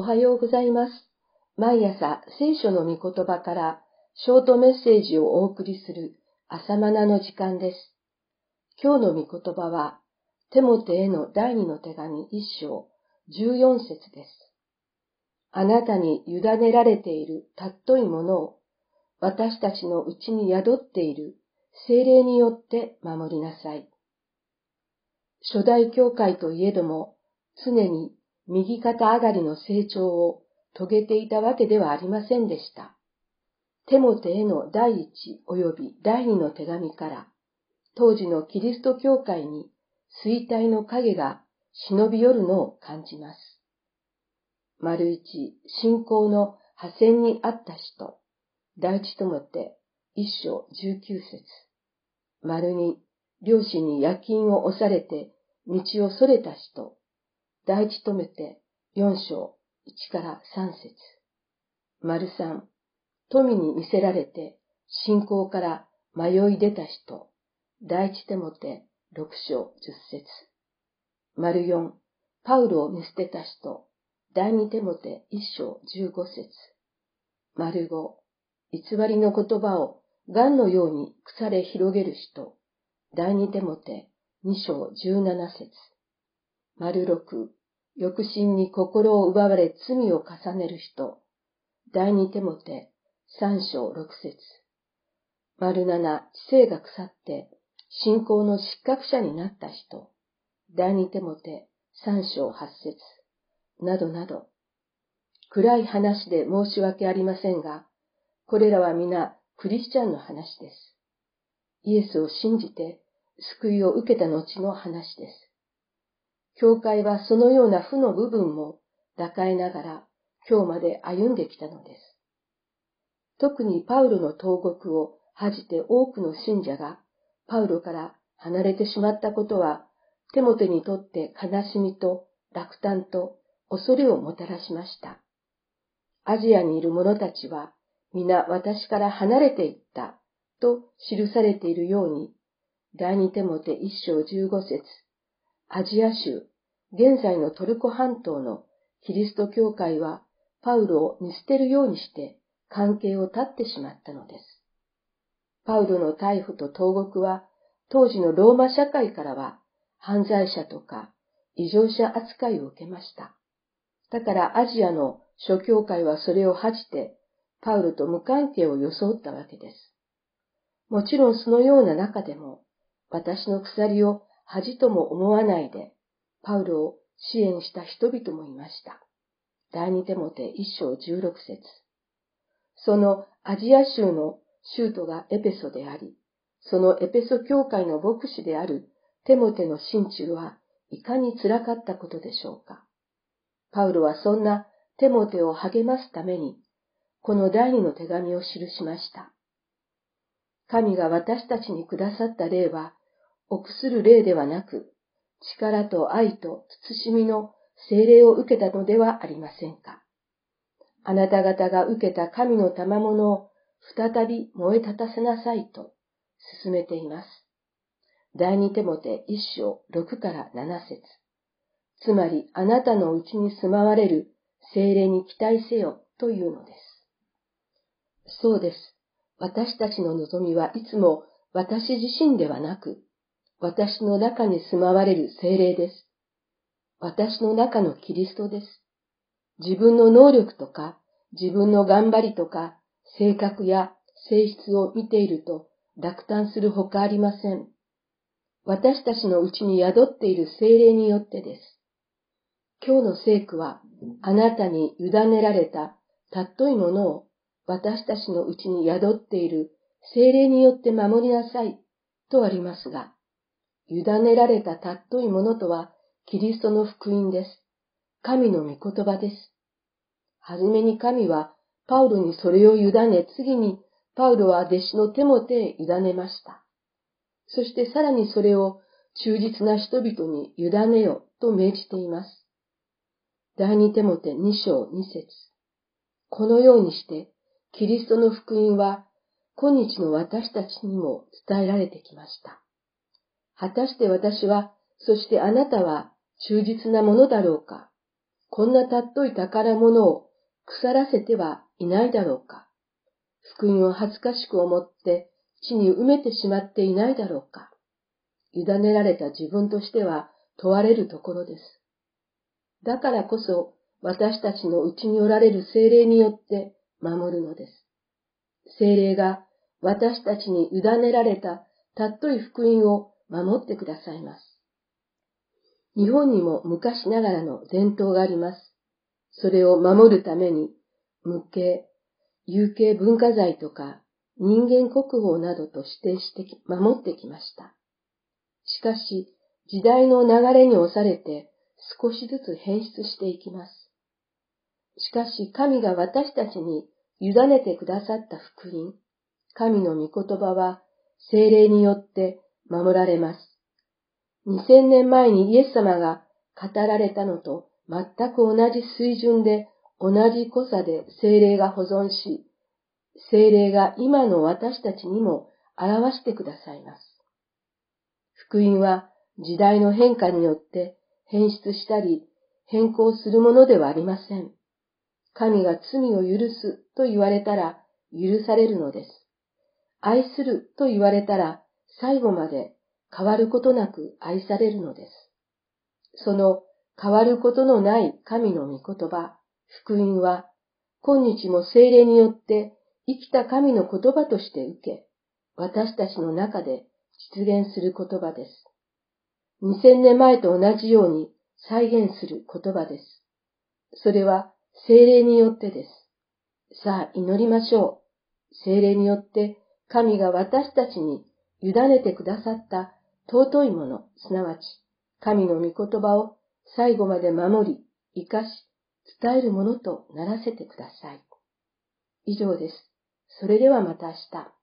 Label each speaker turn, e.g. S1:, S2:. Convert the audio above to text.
S1: おはようございます。毎朝聖書の御言葉からショートメッセージをお送りする朝マナの時間です。今日の御言葉は、テモテへの第二の手紙一章十四節です。あなたに委ねられている尊いものを私たちのうちに宿っている精霊によって守りなさい。初代教会といえども常に右肩上がりの成長を遂げていたわけではありませんでした。テモテへの第一及び第二の手紙から、当時のキリスト教会に衰退の影が忍び寄るのを感じます。丸一、信仰の破線にあった人、第一ともて一章十九節。丸二、両親に夜勤を押されて道をそれた人、第一とめて四章一から三節。丸三、富に見せられて信仰から迷い出た人、第一手もて六章十節。丸四、パウロを見捨てた人、第二手もて一章十五節。丸五、偽りの言葉を癌のように腐れ広げる人、第二手もて二章十七節。丸六、欲心に心を奪われ罪を重ねる人。第二手もて、三章六節。丸七、知性が腐って、信仰の失格者になった人。第二手もて、三章八節。などなど。暗い話で申し訳ありませんが、これらは皆クリスチャンの話です。イエスを信じて救いを受けた後の話です。教会はそのような負の部分も打開ながら今日まで歩んできたのです。特にパウロの投獄を恥じて多くの信者がパウロから離れてしまったことは、テモテにとって悲しみと落胆と恐れをもたらしました。アジアにいる者たちは皆私から離れていったと記されているように、第二テモテ一章十五節アジア州、現在のトルコ半島のキリスト教会はパウロを見捨てるようにして関係を断ってしまったのです。パウロの逮捕と投獄は当時のローマ社会からは犯罪者とか異常者扱いを受けました。だからアジアの諸教会はそれを恥じてパウロと無関係を装ったわけです。もちろんそのような中でも私の鎖を恥とも思わないで、パウロを支援した人々もいました。第二手モて一章十六節そのアジア州の州都がエペソであり、そのエペソ教会の牧師であるテモテの心中はいかに辛かったことでしょうか。パウロはそんなテモテを励ますために、この第二の手紙を記しました。神が私たちにくださった霊は、臆する霊ではなく、力と愛と慎みの精霊を受けたのではありませんか。あなた方が受けた神の賜物を再び燃え立たせなさいと進めています。第二手もて一章六から七節つまりあなたのうちに住まわれる精霊に期待せよというのです。そうです。私たちの望みはいつも私自身ではなく、私の中に住まわれる精霊です。私の中のキリストです。自分の能力とか、自分の頑張りとか、性格や性質を見ていると落胆するほかありません。私たちのうちに宿っている精霊によってです。今日の聖句は、あなたに委ねられた尊いものを私たちのうちに宿っている精霊によって守りなさいとありますが、委ねられた尊いものとは、キリストの福音です。神の御言葉です。はじめに神は、パウロにそれを委ね、次に、パウロは弟子の手も手へ委ねました。そしてさらにそれを忠実な人々に委ねよと命じています。第二手も手二章二節このようにして、キリストの福音は、今日の私たちにも伝えられてきました。果たして私は、そしてあなたは忠実なものだろうか？こんな尊い宝物を腐らせてはいないだろうか？福音を恥ずかしく思って地に埋めてしまっていないだろうか？委ねられた自分としては問われるところです。だからこそ私たちのうちにおられる精霊によって守るのです。精霊が私たちに委ねられたたっとい福音を守ってくださいます。日本にも昔ながらの伝統があります。それを守るために、無形、有形文化財とか人間国宝などと指定して守ってきました。しかし、時代の流れに押されて少しずつ変質していきます。しかし、神が私たちに委ねてくださった福音、神の御言葉は精霊によって守られます。2000年前にイエス様が語られたのと全く同じ水準で同じ濃さで精霊が保存し、精霊が今の私たちにも表してくださいます。福音は時代の変化によって変質したり変更するものではありません。神が罪を許すと言われたら許されるのです。愛すると言われたら最後まで変わることなく愛されるのです。その変わることのない神の御言葉、福音は、今日も精霊によって生きた神の言葉として受け、私たちの中で実現する言葉です。2000年前と同じように再現する言葉です。それは精霊によってです。さあ祈りましょう。精霊によって神が私たちに委ねてくださった尊いもの、すなわち神の御言葉を最後まで守り、生かし、伝えるものとならせてください。以上です。それではまた明日。